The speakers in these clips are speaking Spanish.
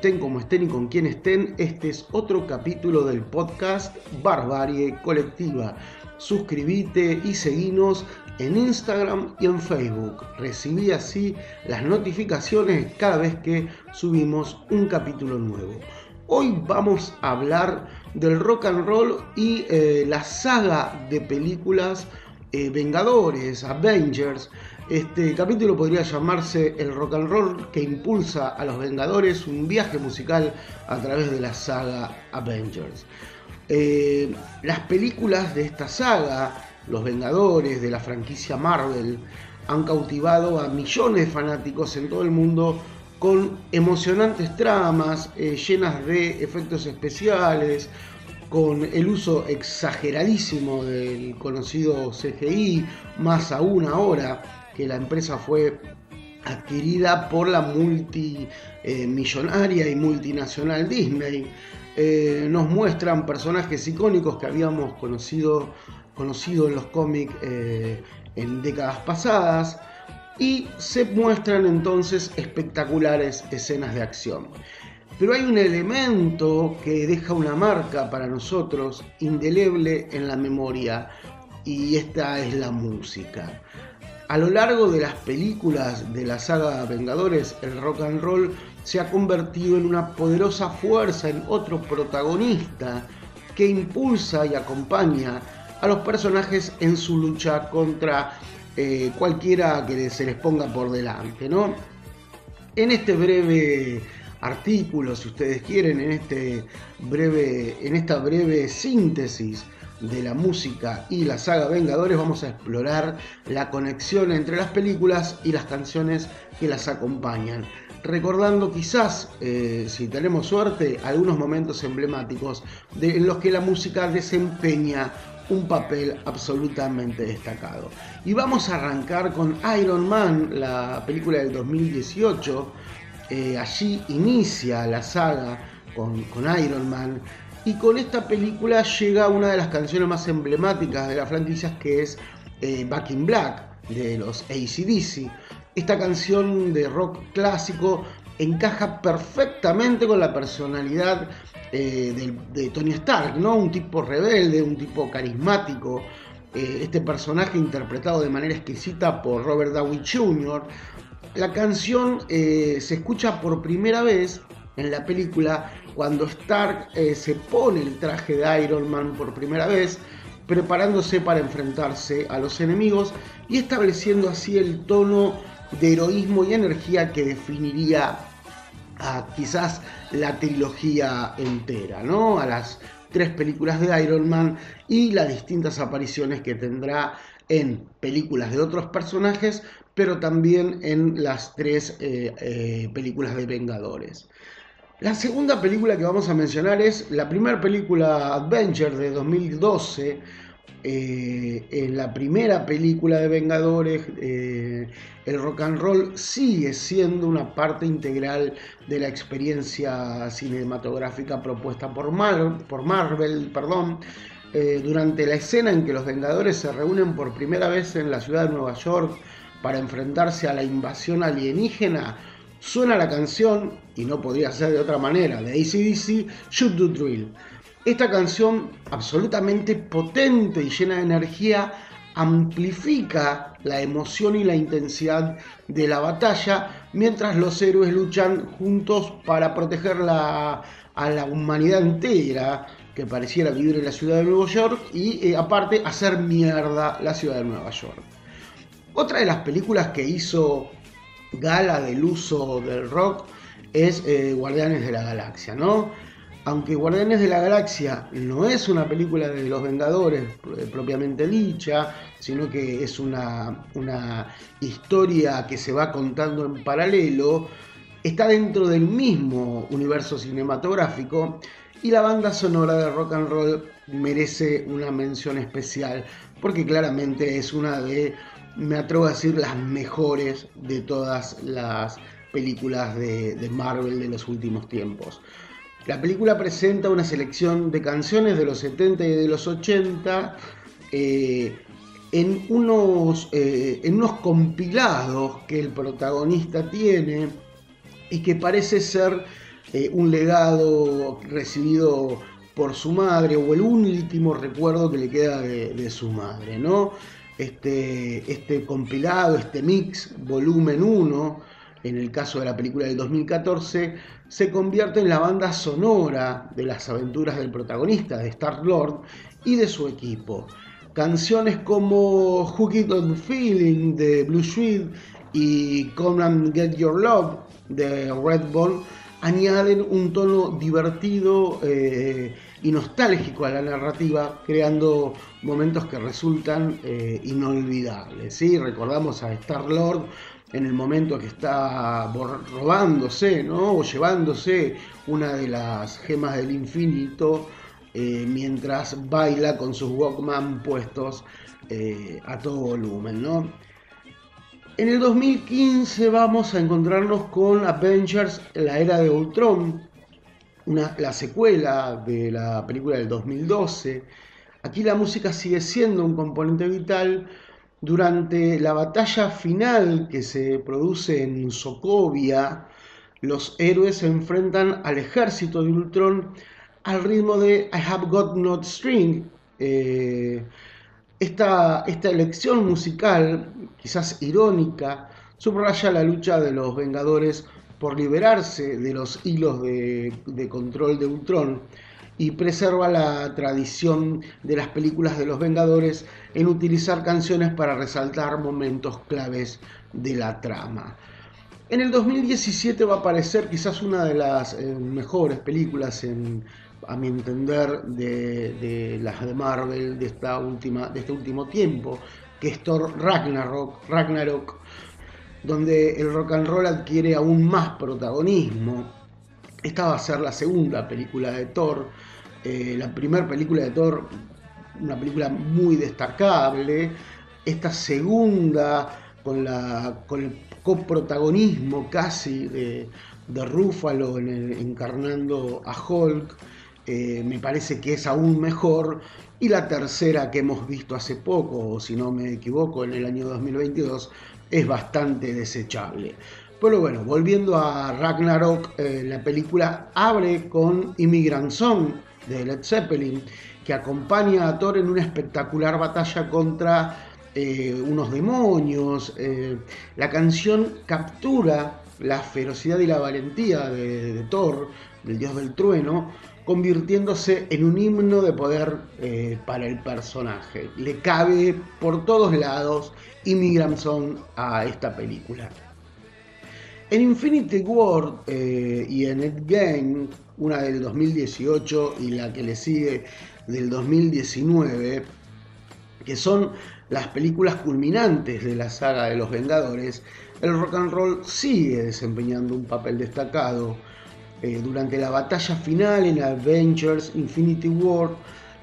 Estén, como estén y con quien estén. Este es otro capítulo del podcast Barbarie Colectiva. Suscríbete y seguinos en Instagram y en Facebook. Recibí así las notificaciones cada vez que subimos un capítulo nuevo. Hoy vamos a hablar del rock and roll y eh, la saga de películas eh, Vengadores, Avengers, este capítulo podría llamarse El rock and roll que impulsa a los Vengadores, un viaje musical a través de la saga Avengers. Eh, las películas de esta saga, Los Vengadores, de la franquicia Marvel, han cautivado a millones de fanáticos en todo el mundo con emocionantes tramas eh, llenas de efectos especiales, con el uso exageradísimo del conocido CGI, más aún ahora que la empresa fue adquirida por la multimillonaria y multinacional Disney. Eh, nos muestran personajes icónicos que habíamos conocido, en los cómics eh, en décadas pasadas y se muestran entonces espectaculares escenas de acción. Pero hay un elemento que deja una marca para nosotros indeleble en la memoria y esta es la música. A lo largo de las películas de la saga Vengadores, el rock and roll se ha convertido en una poderosa fuerza, en otro protagonista que impulsa y acompaña a los personajes en su lucha contra eh, cualquiera que se les ponga por delante, ¿no? En este breve artículo, si ustedes quieren, en, este breve, en esta breve síntesis de la música y la saga Vengadores vamos a explorar la conexión entre las películas y las canciones que las acompañan. Recordando quizás, eh, si tenemos suerte, algunos momentos emblemáticos en los que la música desempeña un papel absolutamente destacado. Y vamos a arrancar con Iron Man, la película del 2018. Eh, allí inicia la saga con, con Iron Man y con esta película llega una de las canciones más emblemáticas de la franquicia, que es eh, Back in Black, de los ACDC. Esta canción de rock clásico encaja perfectamente con la personalidad eh, de, Tony Stark, ¿no? Un tipo rebelde, un tipo carismático. Eh, este personaje interpretado de manera exquisita por Robert Downey Jr. La canción se escucha por primera vez en la película cuando Stark eh, se pone el traje de Iron Man por primera vez, preparándose para enfrentarse a los enemigos y estableciendo así el tono de heroísmo y energía que definiría a quizás la trilogía entera, ¿no? A las tres películas de Iron Man y las distintas apariciones que tendrá en películas de otros personajes, pero también en las tres eh, eh, películas de Vengadores. La segunda película que vamos a mencionar es la primera película Adventure de 2012. Eh, en la primera película de Vengadores, eh, el rock and roll sigue siendo una parte integral de la experiencia cinematográfica propuesta por, Marvel. Perdón. Eh, durante la escena en que los Vengadores se reúnen por primera vez en la ciudad de Nueva York para enfrentarse a la invasión alienígena, suena la canción, y no podría ser de otra manera, de ACDC, Shoot the Drill. Esta canción, absolutamente potente y llena de energía, amplifica la emoción y la intensidad de la batalla mientras los héroes luchan juntos para proteger a la humanidad entera que pareciera vivir en la ciudad de Nueva York y eh, aparte hacer mierda la ciudad de Nueva York. Otra de las películas que hizo gala del uso del rock es eh, Guardianes de la Galaxia, ¿no? Aunque Guardianes de la Galaxia no es una película de los Vengadores eh, propiamente dicha, sino que es una, una historia que se va contando en paralelo, está dentro del mismo universo cinematográfico y la banda sonora de rock and roll merece una mención especial porque claramente es una de me atrevo a decir, las mejores de todas las películas de, Marvel de los últimos tiempos. La película presenta una selección de canciones de los 70 y de los 80 eh, en, unos, eh, en unos compilados que el protagonista tiene y que parece ser eh, un legado recibido por su madre o el último recuerdo que le queda de, su madre, ¿no? Este, este compilado, este mix, volumen 1, en el caso de la película del 2014, se convierte en la banda sonora de las aventuras del protagonista, de Star-Lord, y de su equipo. Canciones como Hook It on Feeling de Blue Sweet y Come and Get Your Love de Redbone añaden un tono divertido eh, y nostálgico a la narrativa, creando momentos que resultan eh, inolvidables. ¿sí? Recordamos a Star Lord en el momento que está robándose ¿no? o llevándose una de las gemas del infinito eh, mientras baila con sus Walkman puestos a todo volumen. ¿no? En el 2015 vamos a encontrarnos con Avengers, la era de Ultron, la secuela de la película del 2012. Aquí la música sigue siendo un componente vital. Durante la batalla final que se produce en Sokovia, los héroes se enfrentan al ejército de Ultron al ritmo de I Have Got No String. Eh, esta, esta elección musical, quizás irónica, subraya la lucha de los Vengadores por liberarse de los hilos de, control de Ultron y preserva la tradición de las películas de los Vengadores en utilizar canciones para resaltar momentos claves de la trama. En el 2017 va a aparecer quizás una de las eh, mejores películas en, a mi entender, de, las de Marvel de, esta última, de este último tiempo, que es Thor Ragnarok, Ragnarok, donde el rock and roll adquiere aún más protagonismo. Esta va a ser la segunda película de Thor. Eh, la primera película de Thor, una película muy destacable. Esta segunda, con, la, con el coprotagonismo casi de, de Ruffalo encarnando a Hulk. Eh, me parece que es aún mejor. Y la tercera que hemos visto hace poco, o si no me equivoco, en el año 2022, es bastante desechable. Pero bueno, volviendo a Ragnarok, eh, la película abre con Immigrant Song de Led Zeppelin, que acompaña a Thor en una espectacular batalla contra eh, unos demonios. la canción captura la ferocidad y la valentía de Thor, del dios del trueno, convirtiéndose en un himno de poder eh, para el personaje. Le cabe por todos lados Immigrant Song a esta película. En Infinity War eh, y en Endgame, una del 2018 y la que le sigue del 2019, que son las películas culminantes de la saga de los Vengadores, el rock and roll sigue desempeñando un papel destacado eh, durante la batalla final en Avengers Infinity War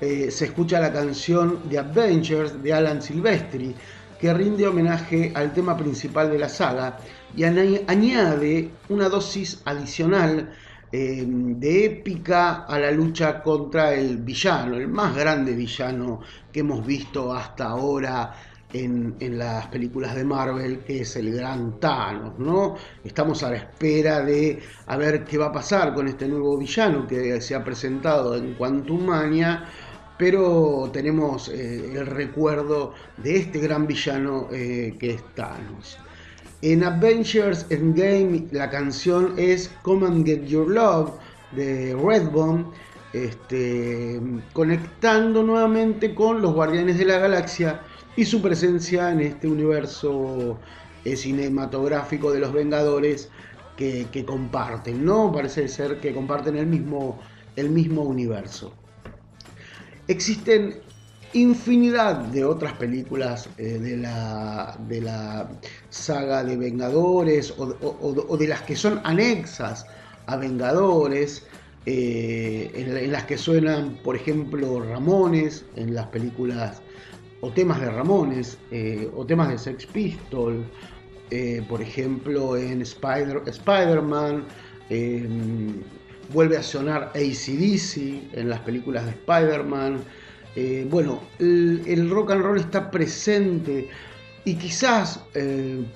eh, se escucha la canción The Avengers de Alan Silvestri, que rinde homenaje al tema principal de la saga y añade una dosis adicional eh, de épica a la lucha contra el villano, el más grande villano que hemos visto hasta ahora en, las películas de Marvel, que es el gran Thanos, ¿no? Estamos a la espera de a ver qué va a pasar con este nuevo villano que se ha presentado en Quantum Mania, pero tenemos eh, el recuerdo de este gran villano eh, que es Thanos. En Avengers Endgame la canción es Come and Get Your Love de Redbone, este, conectando nuevamente con los Guardianes de la Galaxia y su presencia en este universo eh, cinematográfico de los Vengadores que, comparten, ¿no? Parece ser que comparten el mismo, el mismo universo. Existen infinidad de otras películas eh, de, la, de, la, saga de Vengadores o, de las que son anexas a Vengadores, eh, en, en, las que suenan, por ejemplo, Ramones, en las películas o temas de Ramones, eh, o temas de Sex Pistol, eh, por ejemplo en Spider, Spider-Man, vuelve a sonar ACDC en las películas de Spider-Man. Eh, bueno, el, rock and roll está presente y quizás,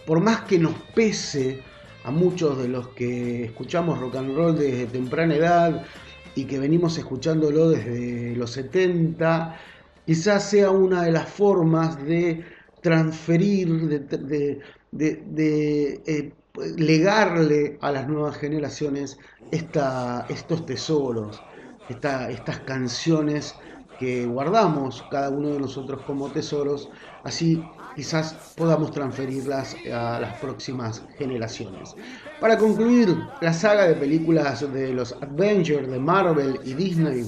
por más que nos pese a muchos de los que escuchamos rock and roll desde temprana edad y que venimos escuchándolo desde los 70, quizás sea una de las formas de transferir, de, eh, legarle a las nuevas generaciones estos tesoros, estas canciones que guardamos cada uno de nosotros como tesoros, así quizás podamos transferirlas a las próximas generaciones. Para concluir, la saga de películas de los Avengers de Marvel y Disney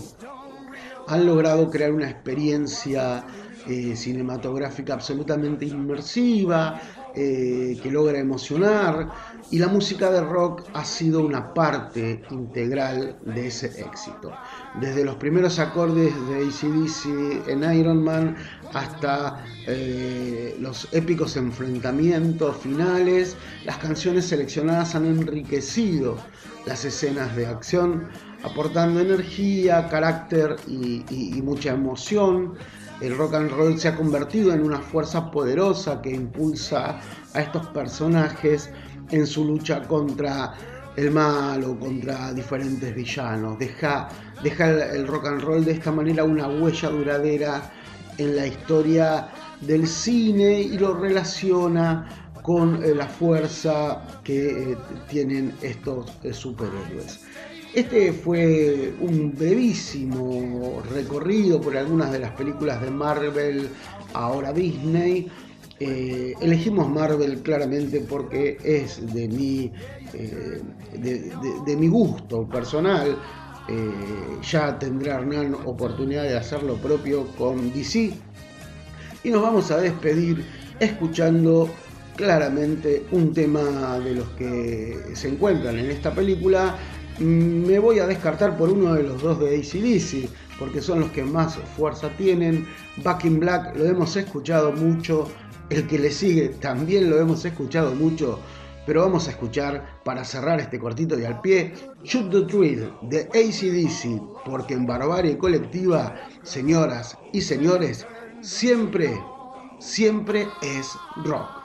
han logrado crear una experiencia eh, cinematográfica absolutamente inmersiva, eh, que logra emocionar y la música de rock ha sido una parte integral de ese éxito. Desde los primeros acordes de ACDC en Iron Man hasta eh, los épicos enfrentamientos finales, las canciones seleccionadas han enriquecido las escenas de acción, aportando energía, carácter y mucha emoción el rock and roll se ha convertido en una fuerza poderosa que impulsa a estos personajes en su lucha contra el mal o contra diferentes villanos. Deja, deja el, rock and roll de esta manera una huella duradera en la historia del cine y lo relaciona con eh, la fuerza que eh, tienen estos eh, superhéroes. Este fue un brevísimo recorrido por algunas de las películas de Marvel, ahora Disney. Eh, elegimos Marvel claramente porque es de mi, eh, de, mi gusto personal. Eh, ya tendrá Hernán oportunidad de hacer lo propio con DC. Y nos vamos a despedir escuchando claramente un tema de los que se encuentran en esta película me voy a descartar por uno de los dos de ACDC, porque son los que más fuerza tienen. Back in Black lo hemos escuchado mucho, el que le sigue también lo hemos escuchado mucho, pero vamos a escuchar para cerrar este cortito y al pie, Shoot the Thrill de ACDC, porque en Barbarie Colectiva, señoras y señores, siempre, siempre es rock.